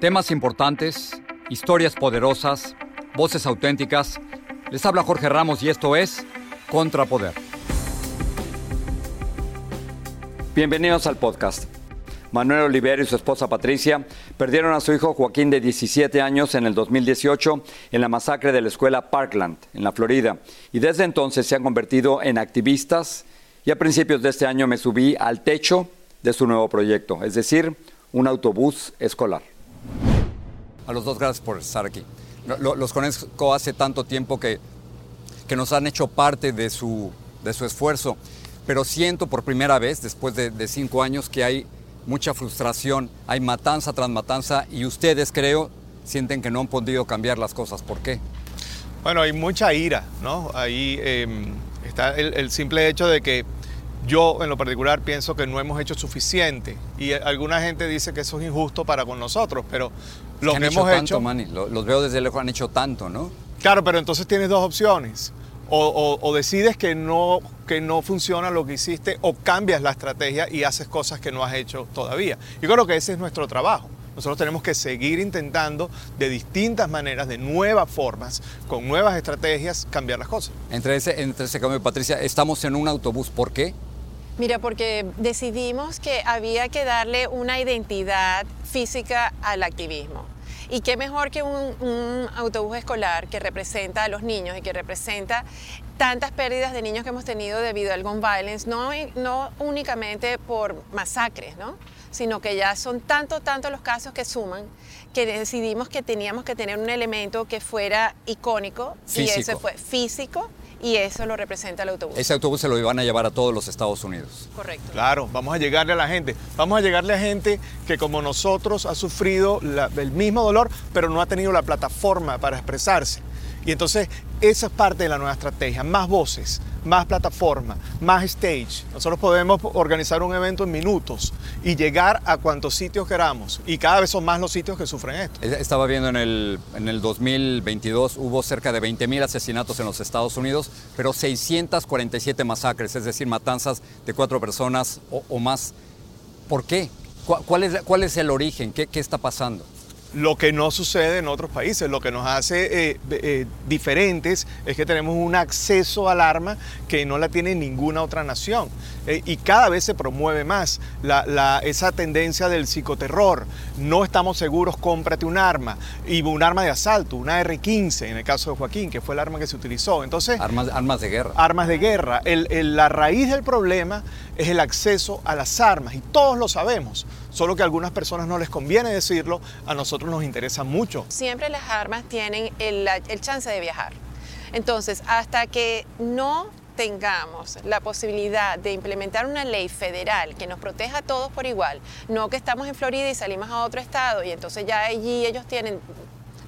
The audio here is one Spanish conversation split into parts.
Temas importantes, historias poderosas, voces auténticas. Les habla Jorge Ramos y esto es Contrapoder. Bienvenidos al podcast. Manuel Oliveira y su esposa Patricia perdieron a su hijo Joaquín de 17 años en el 2018 en la masacre de la escuela Parkland, en la Florida, y desde entonces se han convertido en activistas y a principios de este año me subí al techo de su nuevo proyecto, es decir, un autobús escolar. A los dos, gracias por estar aquí. Los conozco hace tanto tiempo que, que nos han hecho parte de su, de su esfuerzo, pero siento por primera vez, después de, de cinco años, que hay mucha frustración, hay matanza tras matanza y ustedes, creo, sienten que no han podido cambiar las cosas. ¿Por qué? Bueno, hay mucha ira, ¿no? Ahí eh, está el, el simple hecho de que yo en lo particular pienso que no hemos hecho suficiente y alguna gente dice que eso es injusto para con nosotros, pero lo han que hecho tanto. Manny. Lo- Los veo desde lejos, han hecho tanto, ¿no? Claro, pero entonces tienes dos opciones. O, o- o decides que no, que no funciona lo que hiciste o cambias la estrategia y haces cosas que no has hecho todavía. Yo creo que ese es nuestro trabajo. Nosotros tenemos que seguir intentando de distintas maneras, de nuevas formas, con nuevas estrategias, cambiar las cosas. Entre ese, entre ese cambio, Patricia, estamos en un autobús. ¿Por qué? Mira, porque decidimos que había que darle una identidad física al activismo. Y qué mejor que un, un autobús escolar que representa a los niños y que representa tantas pérdidas de niños que hemos tenido debido al gun violence, no, no únicamente por masacres, ¿no? sino que ya son tanto, tanto los casos que suman que decidimos que teníamos que tener un elemento que fuera icónico y Físico. ese fue físico y eso lo representa el autobús. Ese autobús se lo iban a llevar a todos los Estados Unidos. Correcto. Claro, vamos a llegarle a la gente. Vamos a llegarle a gente que como nosotros ha sufrido la- el mismo dolor, pero no ha tenido la plataforma para expresarse. Y entonces esa es parte de la nueva estrategia. Más voces, más plataforma, más stage. Nosotros podemos organizar un evento en minutos y llegar a cuantos sitios queramos. Y cada vez son más los sitios que sufren esto. Eh, Estaba viendo en el, en el 2022 hubo cerca de 20.000 asesinatos en los Estados Unidos, pero 647 masacres, es decir, matanzas de cuatro personas o, o más. ¿Por qué? ¿Cuál, es, cuál es el origen? ¿Qué, qué está pasando? Lo que no sucede en otros países, lo que nos hace eh, eh, diferentes es que tenemos un acceso al arma que no la tiene ninguna otra nación. Eh, y cada vez se promueve más la- la- esa tendencia del psicoterror. No estamos seguros, cómprate un arma. Y un arma de asalto, una R-15 en el caso de Joaquín, que fue el arma que se utilizó. Entonces, Armas, armas de guerra. armas de guerra. El- el- la raíz del problema es el acceso a las armas y todos lo sabemos, solo que a algunas personas no les conviene decirlo, a nosotros nos interesa mucho. Siempre las armas tienen el, el chance de viajar. Entonces, hasta que no tengamos la posibilidad de implementar una ley federal que nos proteja a todos por igual, no que estamos en Florida y salimos a otro estado y entonces ya allí ellos tienen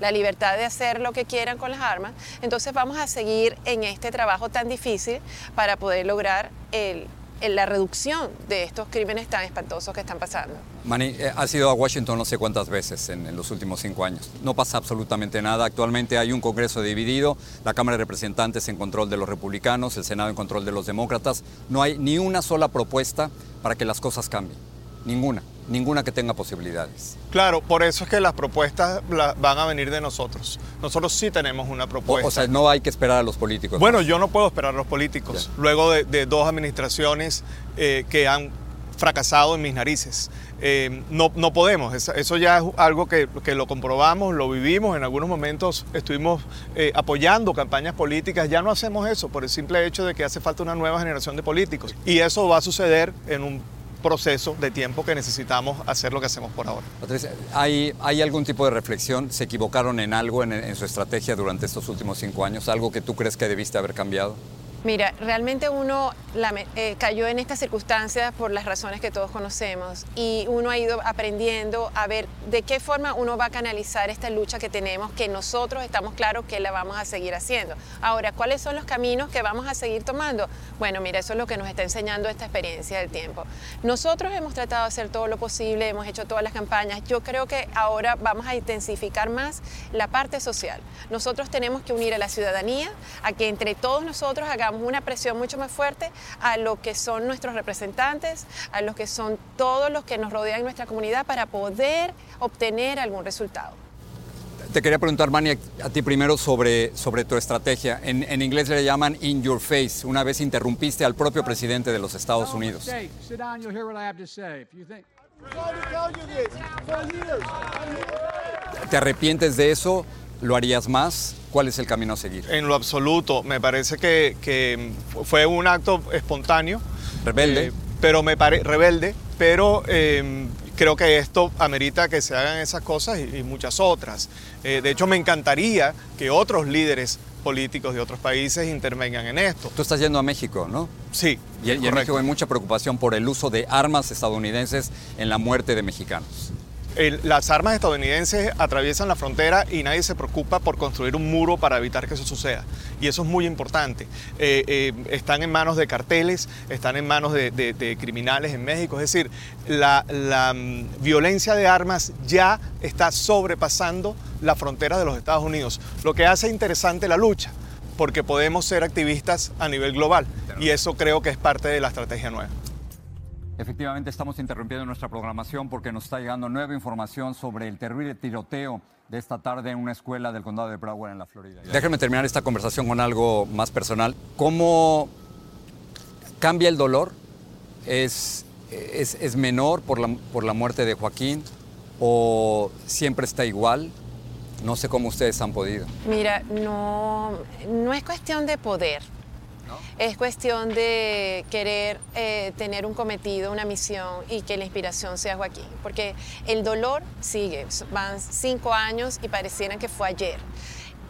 la libertad de hacer lo que quieran con las armas, entonces vamos a seguir en este trabajo tan difícil para poder lograr el- la reducción de estos crímenes tan espantosos que están pasando. Manny, eh, has ido a Washington no sé cuántas veces en, en los últimos cinco años. No pasa absolutamente nada. Actualmente hay un Congreso dividido, la Cámara de Representantes en control de los republicanos, el Senado en control de los demócratas. No hay ni una sola propuesta para que las cosas cambien. Ninguna. Ninguna que tenga posibilidades. Claro, por eso es que las propuestas la- van a venir de nosotros. Nosotros sí tenemos una propuesta. o sea, no hay que esperar a los políticos. Bueno, yo no puedo esperar a los políticos. Luego de, de dos administraciones eh, que han fracasado en mis narices. Eh, no, no, podemos, eso ya es algo que, que, lo comprobamos, lo vivimos, en algunos momentos estuvimos eh, apoyando campañas políticas, ya no hacemos eso por el simple hecho de que hace falta una nueva generación de políticos. Y eso va a suceder en un proceso de tiempo que necesitamos hacer lo que hacemos por ahora. Patricia, ¿hay, ¿hay algún tipo de reflexión? ¿Se equivocaron en algo en, en su estrategia durante estos últimos cinco años? ¿Algo que tú crees que debiste haber cambiado? Mira, realmente uno eh, cayó en estas circunstancias por las razones que todos conocemos y uno ha ido aprendiendo a ver de qué forma uno va a canalizar esta lucha que tenemos, que nosotros estamos claros que la vamos a seguir haciendo. Ahora, ¿cuáles son los caminos que vamos a seguir tomando? Bueno, mira, eso es lo que nos está enseñando esta experiencia del tiempo. Nosotros hemos tratado de hacer todo lo posible, hemos hecho todas las campañas. Yo creo que ahora vamos a intensificar más la parte social. Nosotros tenemos que unir a la ciudadanía, a que entre todos nosotros hagamos una presión mucho más fuerte a lo que son nuestros representantes, a lo que son todos los que nos rodean en nuestra comunidad para poder obtener algún resultado. Te quería preguntar, Manny, a ti primero sobre, sobre tu estrategia. En, en, inglés le llaman in your face. Una vez interrumpiste al propio presidente de los Estados Unidos. ¿Te arrepientes de eso? ¿Lo harías más? ¿Cuál es el camino a seguir? En lo absoluto, me parece que, que fue un acto espontáneo. Rebelde. Eh, pero me parece rebelde, pero eh, creo que esto amerita que se hagan esas cosas y, y muchas otras. Eh, de hecho, me encantaría que otros líderes políticos de otros países intervengan en esto. Tú estás yendo a México, ¿no? Sí. Y, y en México hay mucha preocupación por el uso de armas estadounidenses en la muerte de mexicanos. Las armas estadounidenses atraviesan la frontera y nadie se preocupa por construir un muro para evitar que eso suceda. Y eso es muy importante. Eh, eh, están en manos de carteles, están en manos de, criminales en México. Es decir, la, um, violencia de armas ya está sobrepasando la frontera de los Estados Unidos, lo que hace interesante la lucha porque podemos ser activistas a nivel global y eso creo que es parte de la estrategia nueva. Efectivamente, estamos interrumpiendo nuestra programación porque nos está llegando nueva información sobre el terrible tiroteo de esta tarde en una escuela del condado de Broward en la Florida. Déjenme terminar esta conversación con algo más personal. ¿Cómo cambia el dolor? ¿Es, es, es menor por la, por la muerte de Joaquín o siempre está igual? No sé cómo ustedes han podido. Mira, no, no es cuestión de poder. Es cuestión de querer eh, tener un cometido, una misión y que la inspiración sea Joaquín. Porque el dolor sigue, van cinco años y pareciera que fue ayer.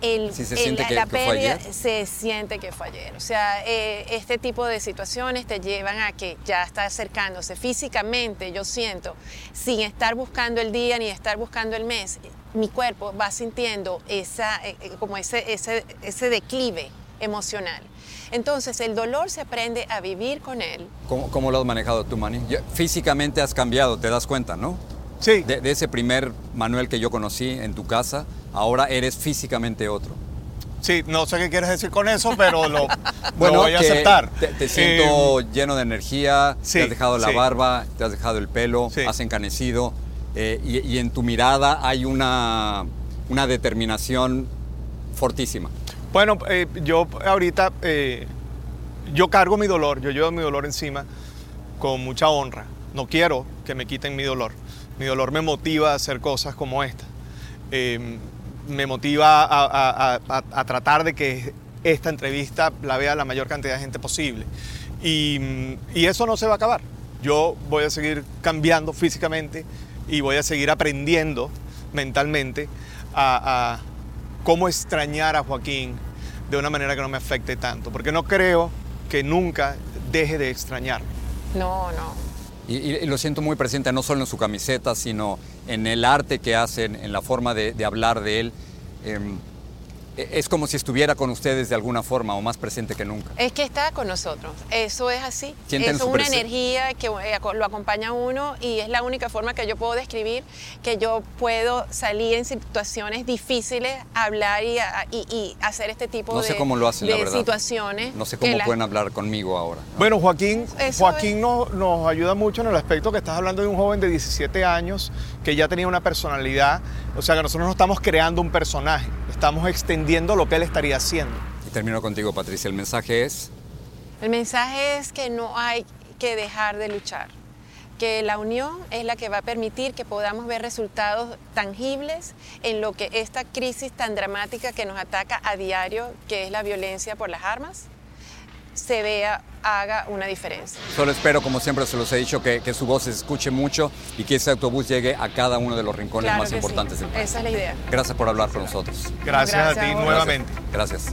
El, Sí, se siente el- que- la pérdida se siente que fue ayer. O sea, eh, este tipo de situaciones te llevan a que ya está acercándose físicamente, yo siento, sin estar buscando el día ni estar buscando el mes, mi cuerpo va sintiendo esa, eh, como ese, ese, ese declive emocional. Entonces el dolor se aprende a vivir con él. ¿Cómo, cómo lo has manejado tú, Manny? Ya- Físicamente has cambiado, te das cuenta, ¿no? Sí, De, de ese primer Manuel que yo conocí en tu casa, ahora eres físicamente otro. sí, no sé qué quieres decir con eso, pero lo, Bueno, lo voy a aceptar. Te, te siento Eh, lleno de energía, sí, te has dejado la sí. barba, te has dejado el pelo, Sí. has encanecido eh, y, y en tu mirada hay una, una determinación fortísima. Bueno, eh, yo ahorita, eh, yo cargo mi dolor, yo llevo mi dolor encima con mucha honra. No quiero que me quiten mi dolor. Mi dolor me motiva a hacer cosas como esta. Eh, me motiva a, tratar de que esta entrevista la vea la mayor cantidad de gente posible. Y, mm, y eso no se va a acabar. Yo voy a seguir cambiando físicamente y voy a seguir aprendiendo mentalmente a cómo extrañar a Joaquín de una manera que no me afecte tanto, porque no creo que nunca deje de extrañarme. No, no. Y, lo siento muy presente no solo en su camiseta, sino en el arte que hacen, en la forma de, de hablar de él. Em, es como si estuviera con ustedes de alguna forma o más presente que nunca. Es que está con nosotros. Eso es así. Sienten es una presen- energía que eh, lo acompaña a uno y es la única forma que yo puedo describir que yo puedo salir en situaciones difíciles, hablar y, a- y- y hacer este tipo No sé de, cómo lo hacen, la de verdad. situaciones. No sé cómo la- pueden hablar conmigo ahora. ¿no? Bueno, Joaquín, Eso Joaquín nos, nos ayuda mucho en el aspecto que estás hablando de un joven de 17 años que ya tenía una personalidad, o sea que nosotros no estamos creando un personaje, estamos extendiendo lo que él estaría haciendo. Y termino contigo, Patricia. El mensaje es, El mensaje es que no hay que dejar de luchar. porque la unión es la que va a permitir que podamos ver resultados tangibles en lo que esta crisis tan dramática que nos ataca a diario, que es la violencia por las armas, se vea, haga una diferencia. Solo espero, como siempre se los he dicho, que, que su voz se escuche mucho y que ese autobús llegue a cada uno de los rincones Claro más sí. importantes del país. Esa es la idea. Gracias por hablar con nosotros. Gracias, Gracias a ti nuevamente. Gracias.